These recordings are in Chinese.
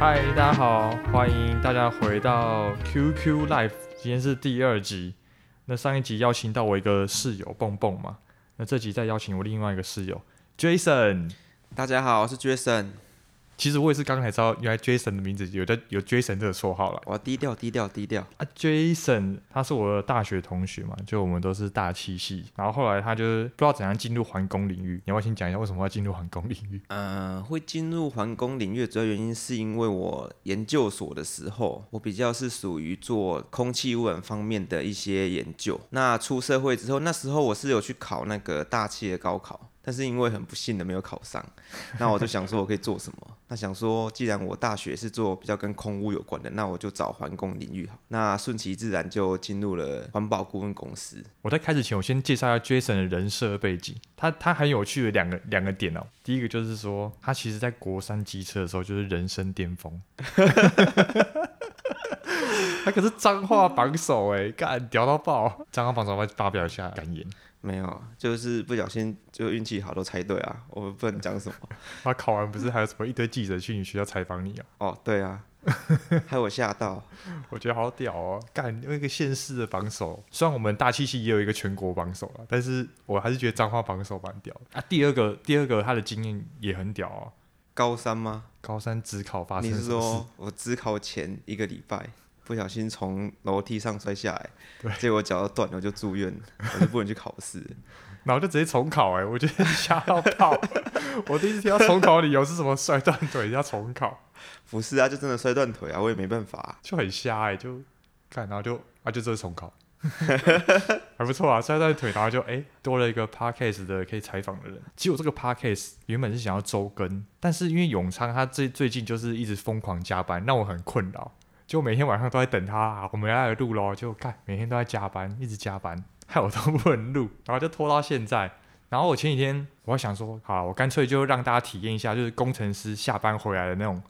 嗨，大家好，欢迎大家回到 QQ Life，今天是第二集。那上一集邀请到我一个室友蹦蹦嘛，那这集再邀请我另外一个室友 Jason。大家好，我是 Jason。其实我也是刚才知道，原来 Jason 的名字有的有 Jason 这个绰号了。我要低调低调低调啊，Jason 他是我的大学同学嘛，就我们都是大气系。然后后来他就是不知道怎样进入环工领域。你要不要先讲一下为什么要进入环工领域？嗯、呃，会进入环工领域的主要原因是因为我研究所的时候，我比较是属于做空气污染方面的一些研究。那出社会之后，那时候我是有去考那个大气的高考。但是因为很不幸的没有考上，那我就想说我可以做什么？那想说既然我大学是做比较跟空屋有关的，那我就找环工领域好。那顺其自然就进入了环保顾问公司。我在开始前，我先介绍一下 Jason 的人设背景。他他很有趣的两个两个点哦。第一个就是说，他其实在国三机车的时候就是人生巅峰。他可是脏话榜首哎，干屌到爆！脏话榜首，我发表一下感言。没有，就是不小心就运气好都猜对啊！我们不能讲什么。他考完不是还有什么一堆记者去你学校采访你啊？哦，对啊，害我吓到。我觉得好屌哦！干，那个县市的榜首，虽然我们大气系也有一个全国榜首了，但是我还是觉得彰化榜首蛮屌啊。第二个，第二个他的经验也很屌啊。高三吗？高三只考发生什么事？你是说我只考前一个礼拜？不小心从楼梯上摔下来，对，结果脚断了，我就住院，我就不能去考试，然后就直接重考，哎，我觉得吓到爆！我第一次听到重考理由是什么摔断腿要重考，不是啊，就真的摔断腿啊，我也没办法、啊，就很瞎哎，就看然后就啊就这是重考，还不错啊，摔断腿然后就哎多了一个 podcast 的可以采访的人。其实我这个 podcast 原本是想要周更，但是因为永昌他最最近就是一直疯狂加班，让我很困扰。就每天晚上都在等他，我们要来录咯，就看每天都在加班，一直加班，害我都不能录，然后就拖到现在。然后我前几天我还想说，好，我干脆就让大家体验一下，就是工程师下班回来的那种。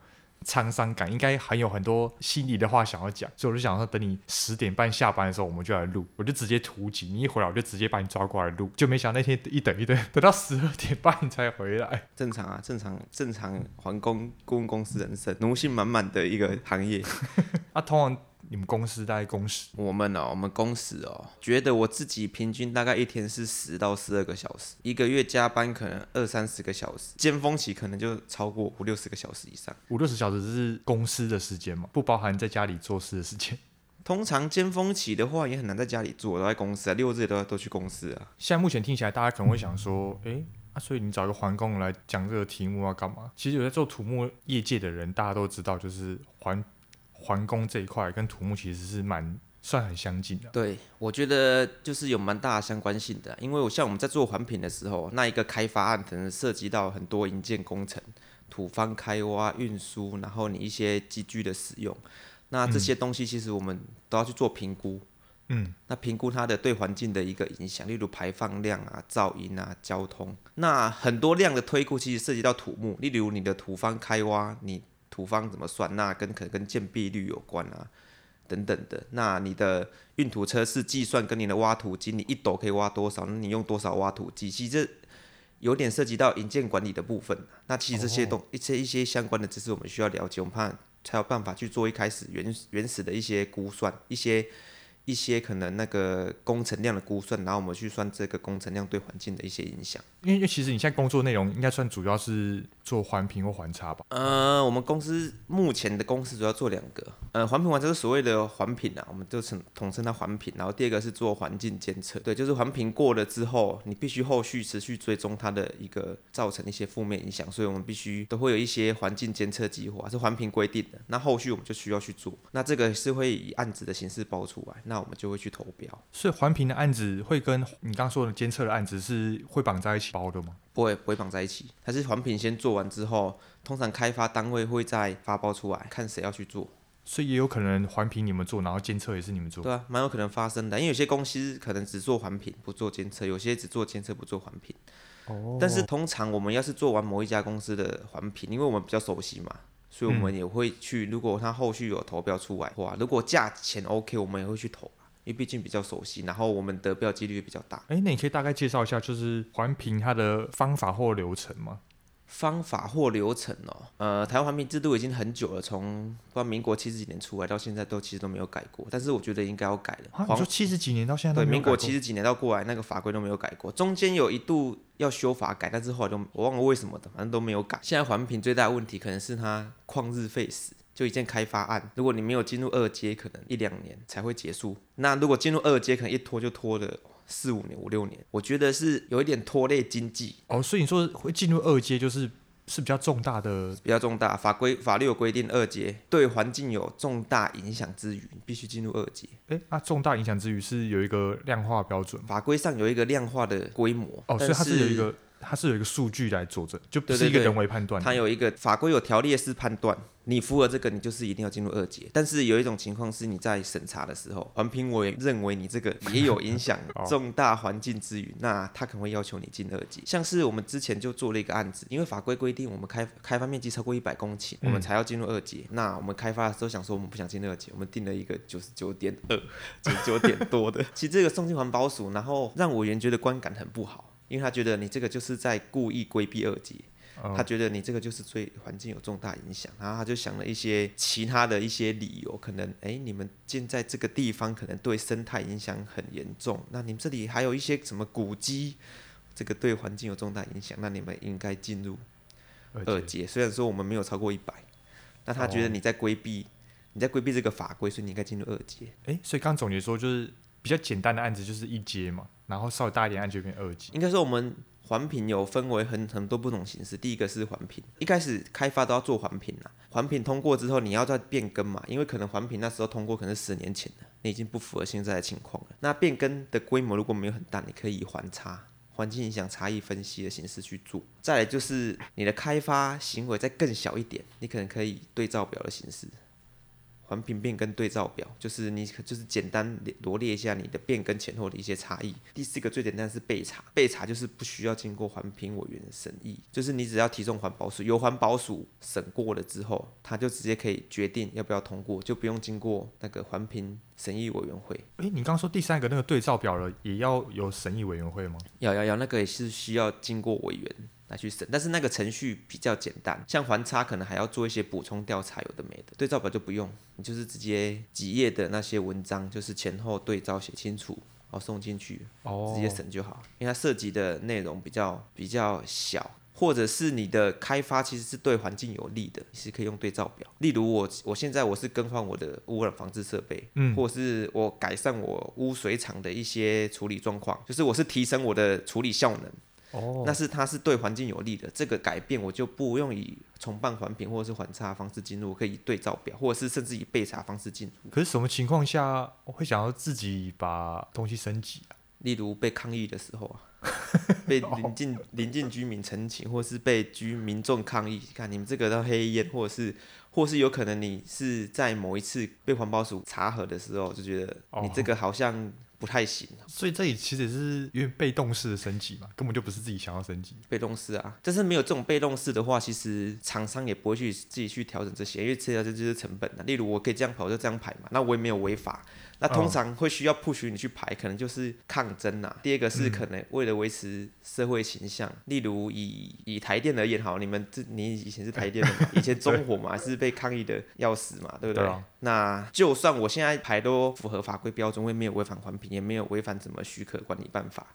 沧桑感应该还有很多心里的话想要讲，所以我就想说，等你十点半下班的时候，我们就来录。我就直接突击，你一回来我就直接把你抓过来录。就没想到那天一等一等，等到十二点半才回来。正常啊，正常正常，环工顾问公司人生奴性满满的一个行业。啊，通常。你们公司大概工时？我们哦，我们工时哦，觉得我自己平均大概一天是十到十二个小时，一个月加班可能二三十个小时，尖峰期可能就超过五六十个小时以上。五六十小时是公司的时间吗？不包含在家里做事的时间。通常尖峰期的话，也很难在家里做，都在公司啊，六日都要都去公司啊。现在目前听起来，大家可能会想说，诶，啊，所以你找一个环工来讲这个题目要干嘛？其实有在做土木业界的人，大家都知道，就是环。环工这一块跟土木其实是蛮算很相近的。对，我觉得就是有蛮大的相关性的，因为我像我们在做环评的时候，那一个开发案可能涉及到很多营建工程、土方开挖、运输，然后你一些机具的使用，那这些东西其实我们都要去做评估。嗯，那评估它的对环境的一个影响，例如排放量啊、噪音啊、交通，那很多量的推估其实涉及到土木，例如你的土方开挖，你。土方怎么算？那跟可能跟建蔽率有关啊，等等的。那你的运土车是计算跟你的挖土机，你一斗可以挖多少？那你用多少挖土机？其实这有点涉及到营建管理的部分。那其实这些东一些一些相关的知识，我们需要了解，我们怕才有办法去做一开始原原始的一些估算，一些。一些可能那个工程量的估算，然后我们去算这个工程量对环境的一些影响。因为其实你现在工作内容应该算主要是做环评或环差吧？呃，我们公司目前的公司主要做两个，呃，环评环差是所谓的环评啊，我们就称统称它环评。然后第二个是做环境监测，对，就是环评过了之后，你必须后续持续追踪它的一个造成一些负面影响，所以我们必须都会有一些环境监测计划，是环评规定的。那后续我们就需要去做，那这个是会以案子的形式包出来。那我们就会去投标，所以环评的案子会跟你刚刚说的监测的案子是会绑在一起包的吗？不会，不会绑在一起。它是环评先做完之后，通常开发单位会再发包出来，看谁要去做。所以也有可能环评你们做，然后监测也是你们做。对啊，蛮有可能发生的，因为有些公司可能只做环评不做监测，有些只做监测不做环评。哦。但是通常我们要是做完某一家公司的环评，因为我们比较熟悉嘛。所以我们也会去，如果他后续有投标出来的话，如果价钱 OK，我们也会去投。因为毕竟比较熟悉，然后我们得标几率也比较大。哎，那你可以大概介绍一下，就是环评它的方法或流程吗？方法或流程哦，呃，台湾环评制度已经很久了，从不知道民国七十几年出来到现在都其实都没有改过，但是我觉得应该要改了。啊，你说七十几年到现在？对，民国七十几年到过来那个法规都没有改过，中间有一度要修法改，但是后来都我忘了为什么的，反正都没有改。现在环评最大的问题可能是它旷日费时，就一件开发案，如果你没有进入二阶，可能一两年才会结束。那如果进入二阶，可能一拖就拖了。四五年、五六年，我觉得是有一点拖累经济哦。所以你说会进入二阶，就是是比较重大的，比较重大法规法律有规定，二阶对环境有重大影响之余，必须进入二阶。诶，那重大影响之余是有一个量化标准，法规上有一个量化的规模哦，所以它是有一个。它是有一个数据来佐证，就不是一个人为判断。它有一个法规有条列式判断，你符合这个，你就是一定要进入二阶。但是有一种情况是，你在审查的时候，环评委认为你这个也有影响 重大环境之余，那他可能会要求你进二级。像是我们之前就做了一个案子，因为法规规定我们开开发面积超过一百公顷，我们才要进入二阶。那我们开发的时候想说我们不想进二级，我们定了一个九十九点二，九十九点多的。其实这个送进环保署，然后让委员觉得观感很不好。因为他觉得你这个就是在故意规避二阶，他觉得你这个就是对环境有重大影响，然后他就想了一些其他的一些理由，可能哎，你们建在这个地方可能对生态影响很严重，那你们这里还有一些什么古迹，这个对环境有重大影响，那你们应该进入二阶。虽然说我们没有超过一百，那他觉得你在规避，你在规避这个法规，所以你应该进入二阶。哎，所以刚总结说就是比较简单的案子就是一阶嘛。然后稍微大一点，案就变二级。应该说我们环评有分为很很多不同形式。第一个是环评，一开始开发都要做环评啦。环评通过之后，你要再变更嘛，因为可能环评那时候通过可能是十年前的，你已经不符合现在的情况了。那变更的规模如果没有很大，你可以以环差、环境影响差异分析的形式去做。再来就是你的开发行为再更小一点，你可能可以对照表的形式。环评变更对照表，就是你就是简单罗列一下你的变更前后的一些差异。第四个最简单是备查，备查就是不需要经过环评委员的审议，就是你只要提送环保署，由环保署审过了之后，他就直接可以决定要不要通过，就不用经过那个环评审议委员会。诶，你刚刚说第三个那个对照表了，也要有审议委员会吗？要要要，那个也是需要经过委员。来去审，但是那个程序比较简单，像环差可能还要做一些补充调查，有的没的。对照表就不用，你就是直接几页的那些文章，就是前后对照写清楚，然后送进去，直接审就好。因为它涉及的内容比较比较小，或者是你的开发其实是对环境有利的，你是可以用对照表。例如我我现在我是更换我的污染防治设备，嗯，或者是我改善我污水厂的一些处理状况，就是我是提升我的处理效能。哦，那是它是对环境有利的，这个改变我就不用以重办环评或者是环差方式进入，我可以对照表，或者是甚至以备查方式进入。可是什么情况下我会想要自己把东西升级啊？例如被抗议的时候啊，被邻近邻近居民陈情，或是被居民众抗议，看你们这个都黑烟，或者是或是有可能你是在某一次被环保署查核的时候，就觉得你这个好像。不太行，所以这里其实是因为被动式的升级嘛，根本就不是自己想要升级。被动式啊，但是没有这种被动式的话，其实厂商也不会去自己去调整这些，因为这这就是成本的。例如我可以这样跑，就这样排嘛，那我也没有违法。那通常会需要 push 你去排，可能就是抗争呐、啊。第二个是可能为了维持社会形象，嗯、例如以以台电而言，好，你们这你以前是台电的嘛，以前中火嘛，是被抗议的要死嘛，对不对？那就算我现在排都符合法规标准，我也没有违反环评，也没有违反什么许可管理办法。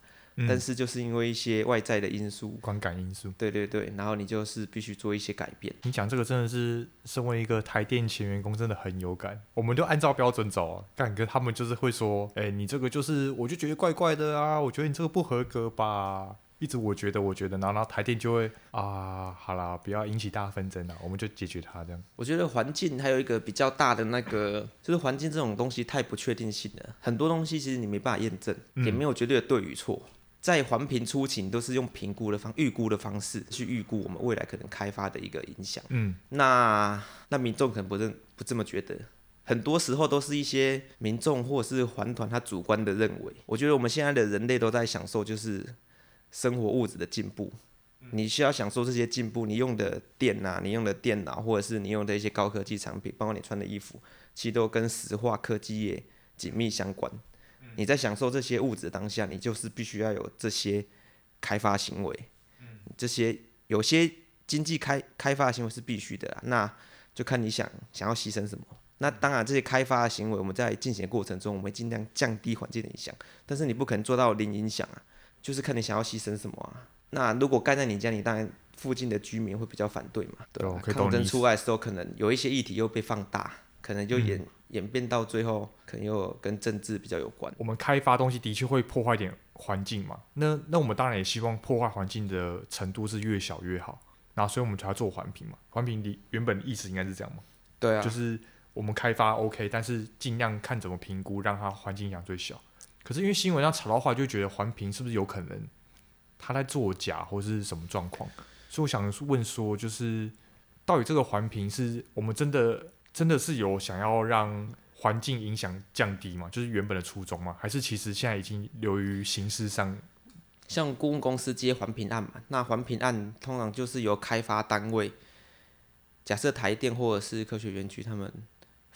但是就是因为一些外在的因素，观感因素，对对对，然后你就是必须做一些改变。你讲这个真的是身为一个台电前员工，真的很有感。我们就按照标准走啊，但跟他们就是会说，哎、欸，你这个就是，我就觉得怪怪的啊，我觉得你这个不合格吧。一直我觉得，我觉得，然后然后台电就会啊，好啦，不要引起大纷争了，我们就解决它这样。我觉得环境还有一个比较大的那个，就是环境这种东西太不确定性了，很多东西其实你没办法验证，也没有绝对的对与错。嗯在环评初期，都是用评估的方、预估的方式去预估我们未来可能开发的一个影响。嗯，那那民众可能不认不这么觉得，很多时候都是一些民众或者是环团他主观的认为。我觉得我们现在的人类都在享受就是生活物质的进步，你需要享受这些进步，你用的电啊，你用的电脑或者是你用的一些高科技产品，包括你穿的衣服，其实都跟石化科技业紧密相关。你在享受这些物质当下，你就是必须要有这些开发行为。这些有些经济开开发的行为是必须的，那就看你想想要牺牲什么。那当然，这些开发的行为，我们在进行的过程中，我们尽量降低环境的影响。但是你不可能做到零影响啊，就是看你想要牺牲什么啊。那如果盖在你家，你当然附近的居民会比较反对嘛。对，抗争出来的时候，可能有一些议题又被放大，可能就演、嗯、演变到最后，可能又跟政治比较有关。我们开发东西的确会破坏点环境嘛。那那我们当然也希望破坏环境的程度是越小越好。然后所以我们才要做环评嘛。环评的原本的意思应该是这样嘛。对啊，就是。我们开发 OK，但是尽量看怎么评估，让它环境影响最小。可是因为新闻上炒到话，就觉得环评是不是有可能他在作假或是什么状况？所以我想问说，就是到底这个环评是我们真的真的是有想要让环境影响降低吗？就是原本的初衷吗？还是其实现在已经流于形式上？像顾问公司接环评案嘛，那环评案通常就是由开发单位，假设台电或者是科学园区他们。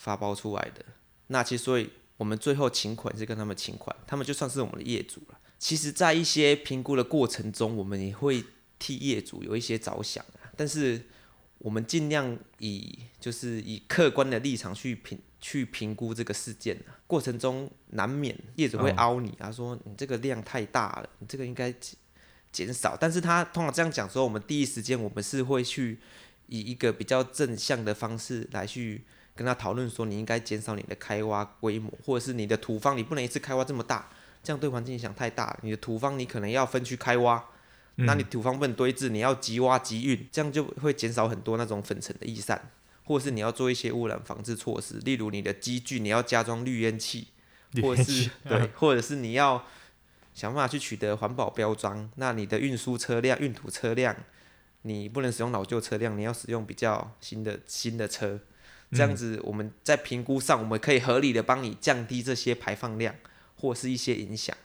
发包出来的，那其实所以我们最后请款是跟他们请款，他们就算是我们的业主了。其实，在一些评估的过程中，我们也会替业主有一些着想啊，但是我们尽量以就是以客观的立场去评去评估这个事件。过程中难免业主会凹你啊，说你这个量太大了，你这个应该减减少。但是他通常这样讲说，我们第一时间我们是会去以一个比较正向的方式来去。跟他讨论说，你应该减少你的开挖规模，或者是你的土方，你不能一次开挖这么大，这样对环境影响太大。你的土方你可能要分区开挖，嗯、那你土方不能堆置，你要即挖即运，这样就会减少很多那种粉尘的逸散，或者是你要做一些污染防治措施，例如你的机具你要加装滤烟器，或者是 对，或者是你要想办法去取得环保标章。那你的运输车辆、运土车辆，你不能使用老旧车辆，你要使用比较新的新的车。这样子，我们在评估上，我们可以合理的帮你降低这些排放量，或是一些影响。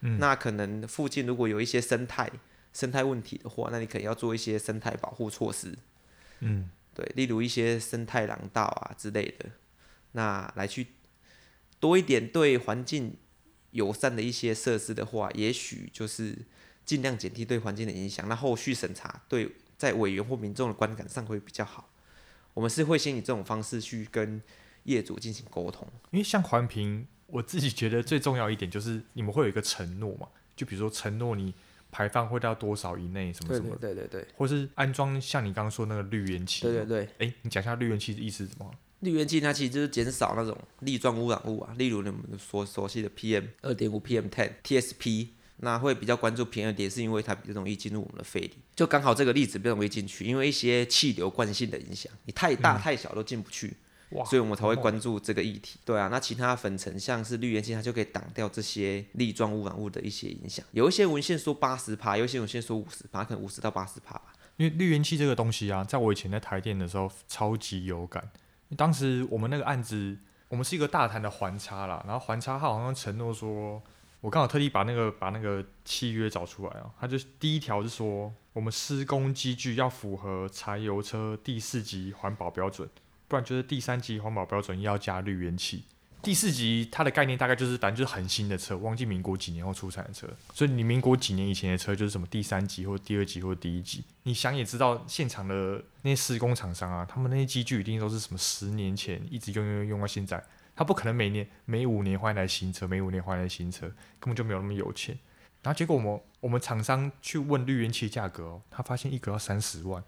嗯。那可能附近如果有一些生态生态问题的话，那你可能要做一些生态保护措施。嗯，对，例如一些生态廊道啊之类的，那来去多一点对环境友善的一些设施的话，也许就是尽量减低对环境的影响。那后续审查对在委员或民众的观感上会比较好。我们是会先以这种方式去跟业主进行沟通，因为像环评，我自己觉得最重要一点就是你们会有一个承诺嘛，就比如说承诺你排放会到多少以内，什么什么，对对对对，或是安装像你刚刚说那个滤烟器，对对对，哎，你讲一下滤烟器的意思是什么？滤烟器它其实就是减少那种粒状污染物啊，例如你们所熟悉的 PM 二点五、PM ten、TSP。那会比较关注平二点，是因为它比较容易进入我们的肺里。就刚好这个粒子比较容易进去，因为一些气流惯性的影响，你太大太小都进不去，嗯，所以我们才会关注这个议题。对啊，那其他粉尘像是绿烟器，它就可以挡掉这些粒状污染物的一些影响。有一些文献说八十帕，有一些文献说五十帕，可能五十到八十帕吧。因为绿烟器这个东西啊，在我以前在台电的时候超级有感。当时我们那个案子，我们是一个大潭的环差啦，然后环差他好像承诺说。我刚好特地把那个把那个契约找出来啊，他就第一条是说，我们施工机具要符合柴油车第四级环保标准，不然就是第三级环保标准要加滤烟器。第四级它的概念大概就是反正就是很新的车，忘记民国几年后出产的车，所以你民国几年以前的车就是什么第三级或第二级或第一级。你想也知道，现场的那些施工厂商啊，他们那些机具一定都是什么十年前一直用用用到现在。他不可能每年每五年换一台新车，每五年换一台新车，根本就没有那么有钱。然后结果我们我们厂商去问滤烟器价格哦，他发现一个要三十万，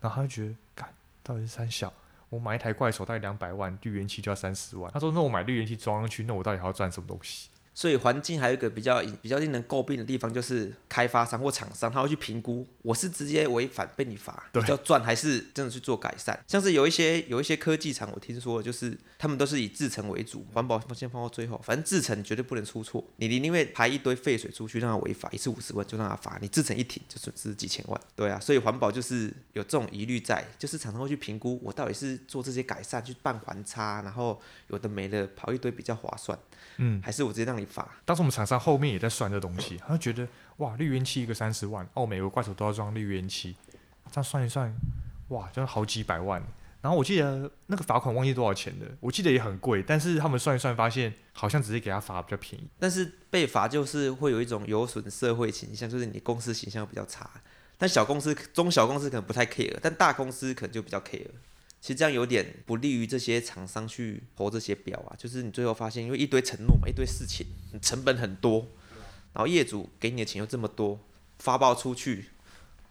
然后他就觉得，干，到底是三小，我买一台怪手大概两百万，滤烟器就要三十万。他说，那我买滤烟器装上去，那我到底还要赚什么东西？所以环境还有一个比较比较令人诟病的地方，就是开发商或厂商他会去评估，我是直接违反被你罚比较赚，还是真的去做改善？像是有一些有一些科技厂，我听说就是他们都是以制程为主，环保先放到最后，反正制程绝对不能出错。你你因为排一堆废水出去让他违法，一次五十万就让他罚，你制程一停就损失几千万。对啊，所以环保就是有这种疑虑在，就是厂商会去评估我到底是做这些改善去办环差，然后有的没的跑一堆比较划算。嗯，还是我直接让你罚。当时我们厂商后面也在算这东西，他就觉得哇，绿烟漆一个三十万，哦，每个怪手都要装绿烟漆，这样算一算，哇，就是好几百万。然后我记得那个罚款忘记多少钱了，我记得也很贵，但是他们算一算发现，好像只是给他罚比较便宜。但是被罚就是会有一种有损社会形象，就是你公司形象比较差。但小公司、中小公司可能不太 care，但大公司可能就比较 care。其实这样有点不利于这些厂商去投这些表啊，就是你最后发现，因为一堆承诺嘛，一堆事情，成本很多，然后业主给你的钱又这么多，发报出去，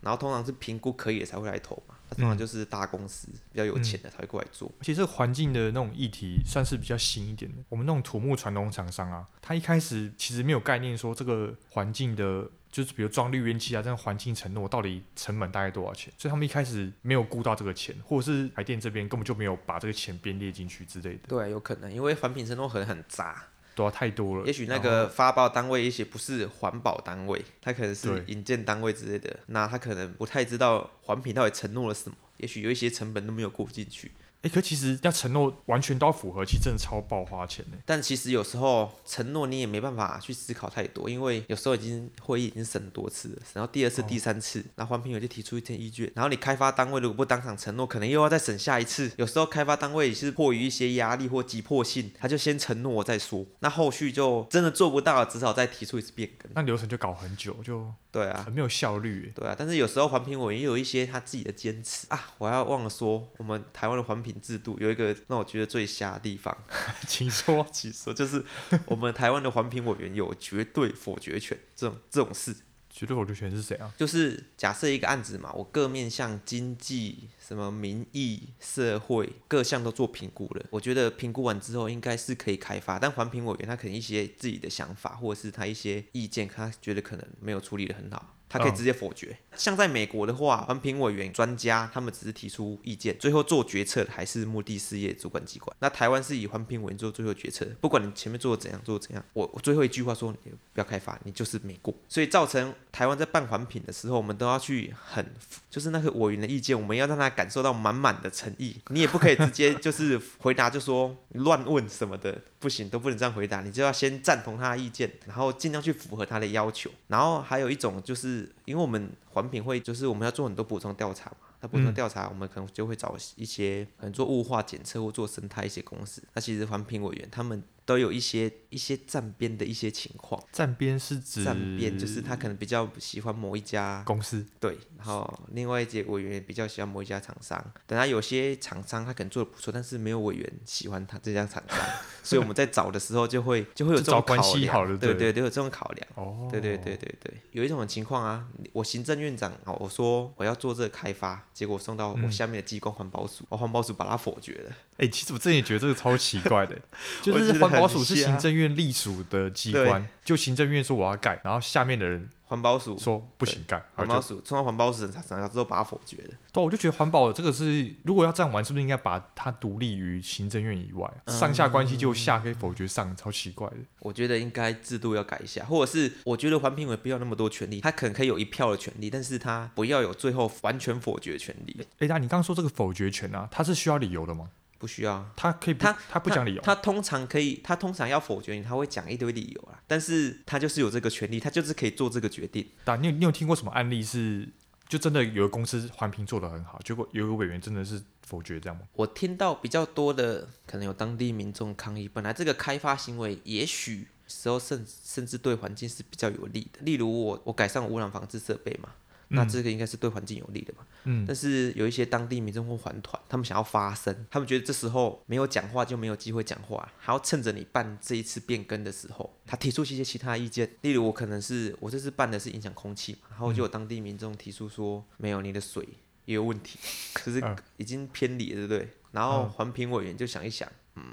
然后通常是评估可以的才会来投嘛。通常就是大公司比较有钱的才会过来做。而且这个环境的那种议题算是比较新一点的。我们那种土木传统厂商啊，他一开始其实没有概念说这个环境的，就是比如装滤烟器啊这样环境承诺到底成本大概多少钱，所以他们一开始没有估到这个钱，或者是台电这边根本就没有把这个钱编列进去之类的。对，有可能因为环评承诺可能很杂。对啊太多了。也许那个发报单位一些不是环保单位，他可能是引荐单位之类的，那他可能不太知道环评到底承诺了什么，也许有一些成本都没有顾进去。哎、欸，可其实要承诺完全都要符合，其实真的超爆花钱的。但其实有时候承诺你也没办法去思考太多，因为有时候已经会议已经审很多次了，然后第二次、第三次，然后环评委就提出一些意见，然后你开发单位如果不当场承诺，可能又要再审下一次。有时候开发单位是迫于一些压力或急迫性，他就先承诺再说，那后续就真的做不到了，只好再提出一次变更，那流程就搞很久，就对啊，很没有效率。对啊，但是有时候环评委也有一些他自己的坚持啊，我要忘了说，我们台湾的环评制度有一个。让我觉得最瞎的地方，请说，请说，就是我们台湾的环评委员有绝对否决权，这种这种事，绝对否决权是谁啊？就是假设一个案子嘛，我各面向经济、什么民意、社会各项都做评估了，我觉得评估完之后应该是可以开发，但环评委员他可能一些自己的想法，或者是他一些意见，他觉得可能没有处理的很好。他可以直接否决。像在美国的话，环评委员、专家他们只是提出意见，最后做决策的还是目的事业主管机关。那台湾是以环评委员做最后决策，不管你前面做的怎样，做的怎样，我我最后一句话说，你不要开发，你就是没过。所以造成台湾在办环评的时候，我们都要去很，就是那个委员的意见，我们要让他感受到满满的诚意。你也不可以直接就是回答就说乱问什么的，不行，都不能这样回答，你就要先赞同他的意见，然后尽量去符合他的要求。然后还有一种就是。因为我们环评会就是我们要做很多补充调查嘛，那补充调查我们可能就会找一些可能做雾化检测或做生态一些公司，那其实环评委员他们。都有一些一些站边的一些情况，站边是指站边就是他可能比较喜欢某一家公司，对，然后另外一些委员比较喜欢某一家厂商，等他有些厂商他可能做的不错，但是没有委员喜欢他这家厂商，所以我们在找的时候就会就会有这种考量，对对。都，有这种考量，哦，对对对对对，有一种情况啊，我行政院长啊，我说我要做这个开发，结果送到我下面的机关环保署，我环保署把它否决了，哎，其实我真的觉得这个超奇怪的，就是环。环保署是行政院隶属的机关，就行政院说我要盖，然后下面的人环保署说不行盖，环保署冲到环保署查查之后把它否决了。对，我就觉得环保这个是，如果要这样玩，是不是应该把它独立于行政院以外，上下关系就下可以否决上，超奇怪的。我觉得应该制度要改一下，或者是我觉得环评委不要那么多权利，他可能可以有一票的权利，但是他不要有最后完全否决权利。哎，那你刚刚说这个否决权啊，它是需要理由的吗？不需要，他可以他他不讲理由，他通常可以，他通常要否决你，他会讲一堆理由啦。但是他就是有这个权利，他就是可以做这个决定。但你有你有听过什么案例是，就真的有个公司环评做得很好，结果有个委员真的是否决这样吗？我听到比较多的，可能有当地民众抗议，本来这个开发行为也许时候甚甚至对环境是比较有利的，例如我我改善污染防治设备嘛。那这个应该是对环境有利的嘛？嗯，但是有一些当地民众或环团，他们想要发声，他们觉得这时候没有讲话就没有机会讲话，还要趁着你办这一次变更的时候，他提出一些其他意见，例如我可能是我这次办的是影响空气嘛，然后就有当地民众提出说，没有你的水也有问题，就是已经偏离了，对不对？然后环评委员就想一想，嗯。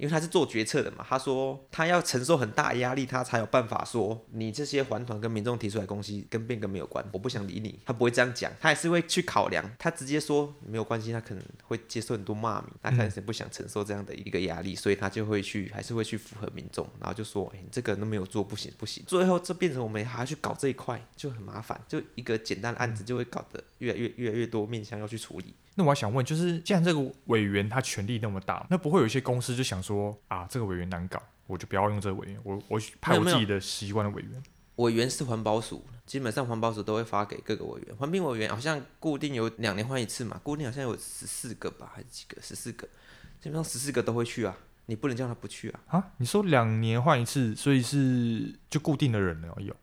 因为他是做决策的嘛，他说他要承受很大压力，他才有办法说你这些环团跟民众提出来的东西跟变更没有关，我不想理你。他不会这样讲，他还是会去考量。他直接说没有关系，他可能会接受很多骂名，他可能是不想承受这样的一个压力，所以他就会去，还是会去符合民众，然后就说，哎，你这个都没有做，不行不行。最后这变成我们还要去搞这一块，就很麻烦，就一个简单的案子就会搞得越来越越来越多面向要去处理。那我还想问，就是既然这个委员他权力那么大，那不会有一些公司就想说啊，这个委员难搞，我就不要用这个委员，我我派我自己的习惯的委员。委员是环保署，基本上环保署都会发给各个委员。环评委员好像固定有两年换一次嘛，固定好像有十四个吧，还是几个？十四个，基本上十四个都会去啊，你不能叫他不去啊。啊，你说两年换一次，所以是就固定的人了有？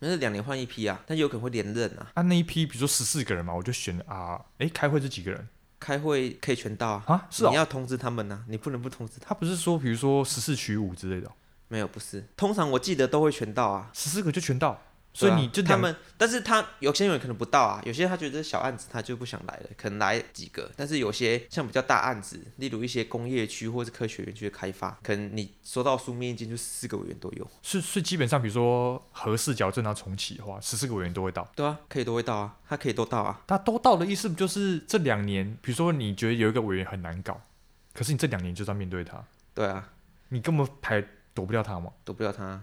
那是两年换一批啊，但有可能会连任啊。啊，那一批比如说十四个人嘛，我就选啊，哎，开会是几个人？开会可以全到啊。啊，是哦。你要通知他们啊，你不能不通知他。他不是说，比如说十四取五之类的哦？没有，不是。通常我记得都会全到啊，十四个就全到。所以你就、啊、他们，但是他有些人可能不到啊，有些他觉得小案子他就不想来了，可能来几个。但是有些像比较大案子，例如一些工业区或是科学园区的开发，可能你收到书面意见就四个委员都有。是，是基本上比如说核四矫正要重启的话，十四个委员都会到。对啊，可以都会到啊，他可以都到啊。他都到的意思不就是这两年，比如说你觉得有一个委员很难搞，可是你这两年就是要面对他。对啊，你根本排躲不掉他嘛，躲不掉他。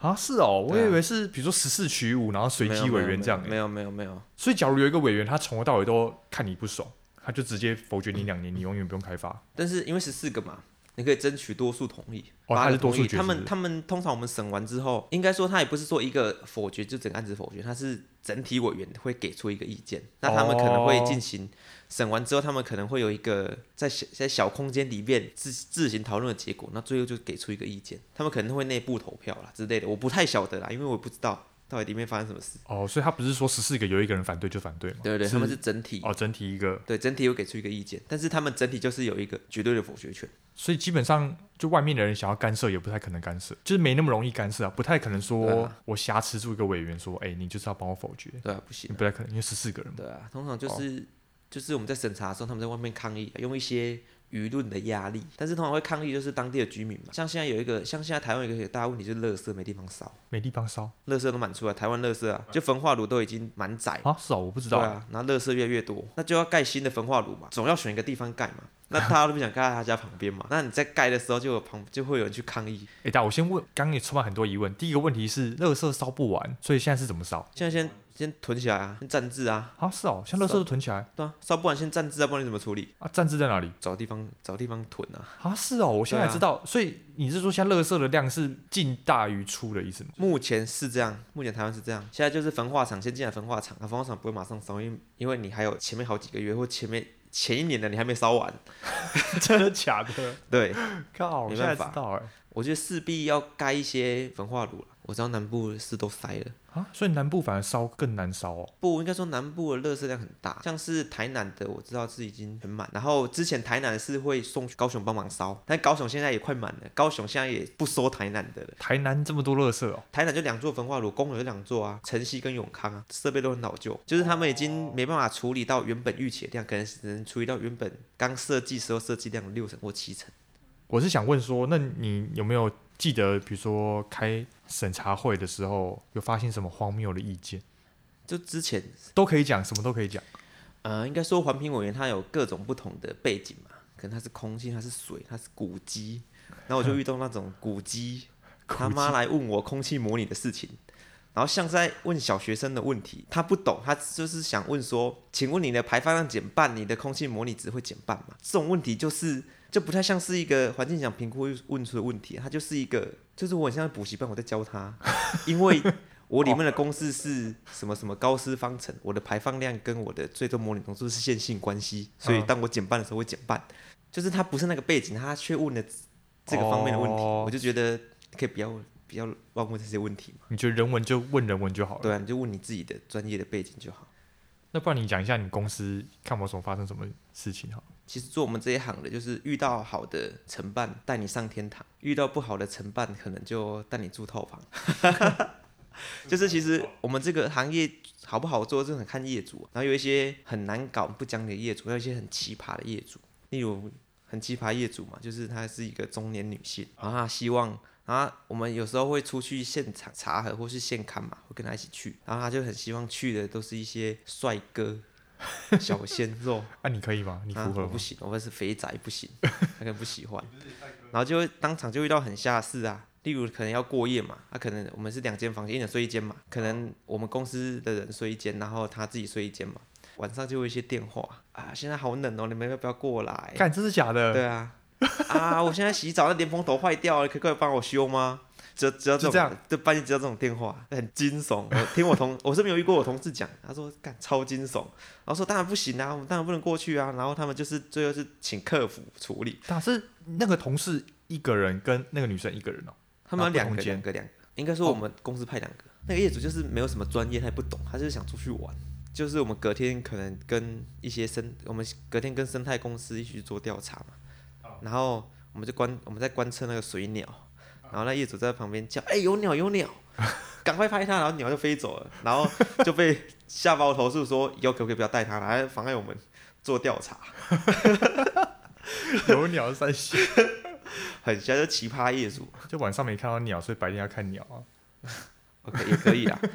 啊，是哦，我以为是比如说十四取五，然后随机委员这样。没有没有没有。所以假如有一个委员，他从头到尾都看你不爽，他就直接否决你两年，你永远不用开发。但是因为十四个嘛，你可以争取多数同意。哦，他是多数决。他们他们通常我们审完之后，应该说他也不是说一个否决就整个案子否决，他是整体委员会给出一个意见，那他们可能会进行。审完之后，他们可能会有一个在小在小空间里面自自行讨论的结果，那最后就给出一个意见。他们可能会内部投票啦之类的，我不太晓得啦，因为我不知道到底里面发生什么事。哦，所以他不是说十四个有一个人反对就反对吗？对对，他们是整体哦，整体一个对整体有给出一个意见，但是他们整体就是有一个绝对的否决权。所以基本上就外面的人想要干涉也不太可能干涉，就是没那么容易干涉啊，不太可能说我挟持住一个委员说，哎、欸，你就是要帮我否决。对啊，不行啊，不太可能，因为十四个人。对啊，通常就是。哦就是我们在审查的时候，他们在外面抗议，用一些舆论的压力。但是通常会抗议就是当地的居民嘛。像现在有一个，像现在台湾有一个大问题就是垃圾没地方烧，没地方烧，垃圾都满出来。台湾垃圾啊，就焚化炉都已经满载啊，是啊，我不知道。对啊，然后垃圾越来越多，那就要盖新的焚化炉嘛，总要选一个地方盖嘛。那大家都不想盖在他家旁边嘛？那你在盖的时候就有旁就会有人去抗议。哎、欸，但我先问，刚刚也充满很多疑问。第一个问题是，垃圾烧不完，所以现在是怎么烧？现在先。先囤起来啊，先暂置啊。啊，是哦，像垃圾都囤起来。对啊，烧不完先暂置啊，不然你怎么处理？啊，暂置在哪里？找地方，找地方囤啊。啊，是哦，我现在知道。啊、所以你是说，像垃圾的量是进大于出的意思吗？目前是这样，目前台湾是这样。现在就是焚化厂先进来焚化厂，啊，焚化厂不会马上烧，因为因为你还有前面好几个月或前面前一年的你还没烧完。真的假的？对，靠，没办法。我觉得势必要盖一些焚化炉了。我知道南部是都塞了啊，所以南部反而烧更难烧哦。不，应该说南部的垃圾量很大，像是台南的我知道是已经很满，然后之前台南是会送去高雄帮忙烧，但高雄现在也快满了，高雄现在也不收台南的了。台南这么多垃圾哦，台南就两座焚化炉，公有两座啊，城西跟永康啊，设备都很老旧，就是他们已经没办法处理到原本预期的量，可能只能处理到原本刚设计时候设计量的六成或七成。我是想问说，那你有没有记得，比如说开审查会的时候，有发现什么荒谬的意见？就之前都可以讲，什么都可以讲。呃，应该说环评委员他有各种不同的背景嘛，可能他是空气，他是水，他是古迹。然后我就遇到那种古迹，他妈来问我空气模拟的事情，然后像在问小学生的问题，他不懂，他就是想问说，请问你的排放量减半，你的空气模拟值会减半吗？这种问题就是。就不太像是一个环境奖评估问出的问题，它就是一个，就是我很像补习班，我在教他，因为我里面的公式是什么什么高斯方程，我的排放量跟我的最终模拟浓度是线性关系，所以当我减半的时候会减半，就是他不是那个背景，他却问了这个方面的问题，我就觉得可以不要不要乱问这些问题嘛。你觉得人文就问人文就好了，对啊，你就问你自己的专业的背景就好。那不然你讲一下你公司看有什么发生什么事情好？其实做我们这一行的，就是遇到好的承办带你上天堂，遇到不好的承办可能就带你住套房。就是其实我们这个行业好不好做，是很看业主。然后有一些很难搞、不讲理的业主，还有一些很奇葩的业主。例如很奇葩业主嘛，就是她是一个中年女性，然后她希望，然后我们有时候会出去现场查核或是现看嘛，会跟他一起去。然后他就很希望去的都是一些帅哥。小鲜肉，那、啊、你可以吗？你符合不行，我是肥宅，不行，他可能不喜欢。然后就会当场就遇到很下事啊，例如可能要过夜嘛，他、啊、可能我们是两间房间，一人睡一间嘛，可能我们公司的人睡一间，然后他自己睡一间嘛。晚上就会一些电话啊，现在好冷哦，你们要不要过来？干，这是假的？对啊，啊，我现在洗澡那莲蓬头坏掉了，可以过来帮我修吗？只只要这种，就，这样就半夜接到这种电话，很惊悚。我听我同，我是没有遇过我同事讲，他说干超惊悚。然后说当然不行啊，我们当然不能过去啊。然后他们就是最后是请客服处理。但是那个同事一个人跟那个女生一个人哦，他们两个两个两个，应该说我们公司派两个。那个业主就是没有什么专业，他也不懂，他就是想出去玩。就是我们隔天可能跟一些生，我们隔天跟生态公司一起去做调查嘛，然后我们就观我们在观测那个水鸟，然后那业主在旁边叫，哎、欸，有鸟有 鸟，赶快拍它，然后鸟就飞走了，然后就被下包投诉说，以后可不可以不要带它来妨碍我们做调查？有鸟三小，很像就奇葩业主，就晚上没看到鸟，所以白天要看鸟啊。OK，也可以啊。哎、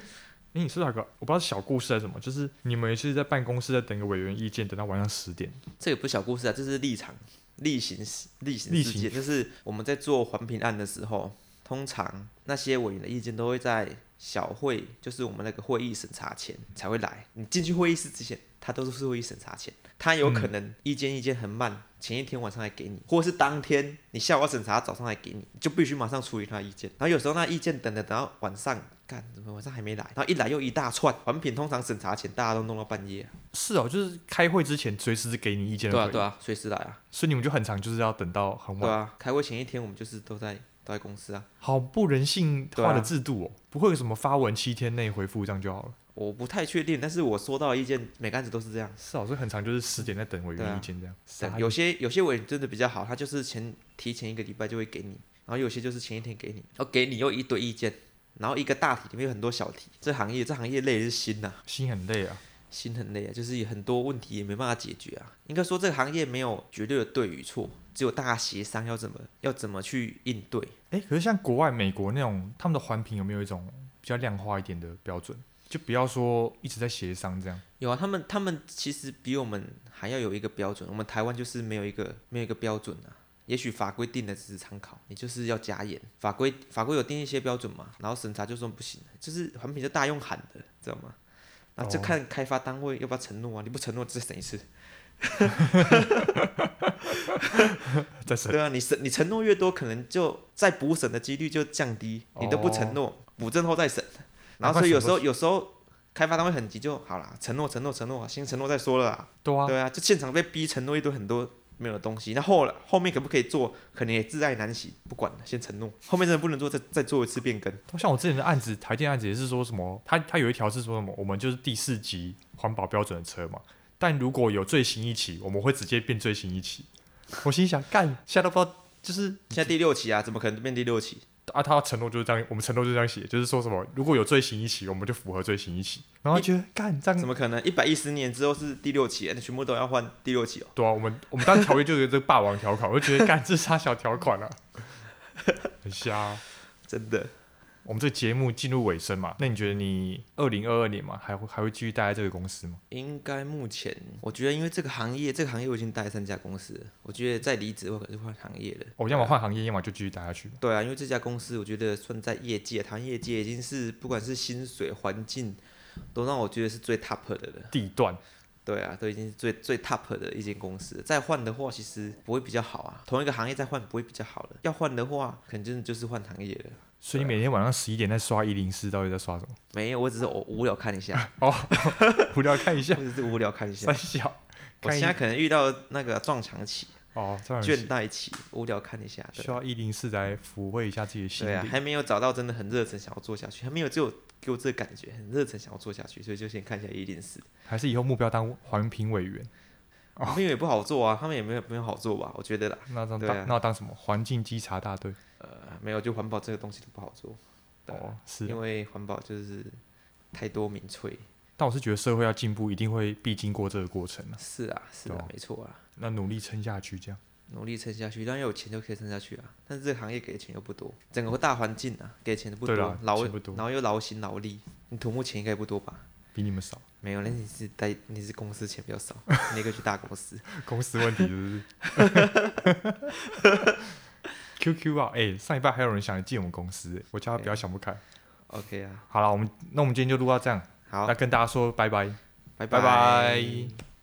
欸，你说那个，我不知道是小故事还是什么，就是你们也是在办公室在等个委员意见，等到晚上十点。这个不是小故事啊，这是立场、例行、例行事件，就是我们在做环评案的时候，通常那些委员的意见都会在小会，就是我们那个会议审查前才会来。你进去会议室之前，他都是会议审查前，他有可能意见意见很慢，前一天晚上来给你，或者是当天你下午审查，早上来给你，就必须马上处理他的意见。然后有时候那意见等等等到晚上。干，怎么晚上还没来？然后一来又一大串。环评通常审查前大家都弄到半夜。是哦，就是开会之前随时给你意见。对啊，对啊，随时来啊。所以你们就很长就是要等到很晚。对啊，开会前一天我们就是都在都在公司啊。好不人性化的制度哦，啊、不会有什么发文七天内回复这样就好了。我不太确定，但是我收到的意见每个案子都是这样。是哦，所以很长就是十点在等委员意见这样。啊、有些有些委员真的比较好，他就是前提前一个礼拜就会给你，然后有些就是前一天给你，然后给你又一堆意见。然后一个大题里面有很多小题，这行业这行业累是心呐、啊，心很累啊，心很累啊，就是有很多问题也没办法解决啊。应该说这个行业没有绝对的对与错，只有大家协商要怎么要怎么去应对。诶，可是像国外美国那种，他们的环评有没有一种比较量化一点的标准？就不要说一直在协商这样。有啊，他们他们其实比我们还要有一个标准，我们台湾就是没有一个没有一个标准啊。也许法规定的只是参考，你就是要加严。法规法规有定一些标准嘛，然后审查就说不行，就是环评就大用喊的，知道吗？那就看开发单位要不要承诺啊，你不承诺再审一次。再审。对啊，你审你承诺越多，可能就再补审的几率就降低。你都不承诺，补证后再审，然后所以有时候有时候开发单位很急就好了，承诺承诺承诺，先承诺再说了啦。对啊。对啊，就现场被逼承诺一堆很多。没有东西，那后来后面可不可以做，可能也自爱难洗。不管了，先承诺，后面真的不能做，再再做一次变更。像我之前的案子，台电案子也是说什么，他他有一条是说什么，我们就是第四级环保标准的车嘛，但如果有最新一期，我们会直接变最新一期。我心想，干，现在都不知道，就是现在第六期啊，怎么可能变第六期？啊，他承诺就是这样，我们承诺就是这样写，就是说什么如果有罪行一起，我们就符合罪行一起。然后觉得干这样怎么可能？一百一十年之后是第六期，那全部都要换第六期哦。对啊，我们我们当时条约就有这个霸王条款，我就觉得干这啥小条款啊，很瞎啊，真的。我们这个节目进入尾声嘛，那你觉得你二零二二年嘛，还会还会继续待在这个公司吗？应该目前，我觉得因为这个行业，这个行业我已经待三家公司了，我觉得再离职或者是换行业了。我、哦、要么换行业，要么就继续待下去。对啊，因为这家公司我觉得算在业界，台湾业界已经是不管是薪水、环境，都让我觉得是最 top 的了。地段。对啊，都已经是最最 top 的一间公司，再换的话其实不会比较好啊。同一个行业再换不会比较好了，要换的话肯定就是换行业了。所以你每天晚上十一点在刷一零四，到底在刷什么？没有，我只是我无聊看一下。哦，无聊看一下，我只是无聊看一下。三小，我现在可能遇到那个撞墙期。哦，倦怠期，无聊看一下。需要一零四来抚慰一下自己的心。对啊，还没有找到真的很热忱想要做下去，还没有就给我这个感觉很热忱想要做下去，所以就先看一下一零四。还是以后目标当环评委员？环评也不好做啊，他们也没有没有好做吧？我觉得啦。那当当那当什么？环境稽查大队？呃，没有，就环保这个东西都不好做。哦，是因为环保就是太多民粹。但我是觉得社会要进步，一定会必经过这个过程。是啊，是啊，没错啊。那努力撑下去，这样。努力撑下去，当然有钱就可以撑下去啊。但是这个行业给的钱又不多，整个大环境啊，给的钱都不多，劳不多，然后又劳心劳力，你土木钱应该不多吧？比你们少。没有，那你是带你是公司钱比较少，你可以去大公司。公司问题是不是 ？QQ 啊，哎、欸，上一拜还有人想来进我们公司，我叫他不要想不开。OK 啊，好了，我们那我们今天就录到这样。好，那跟大家说拜拜，拜拜。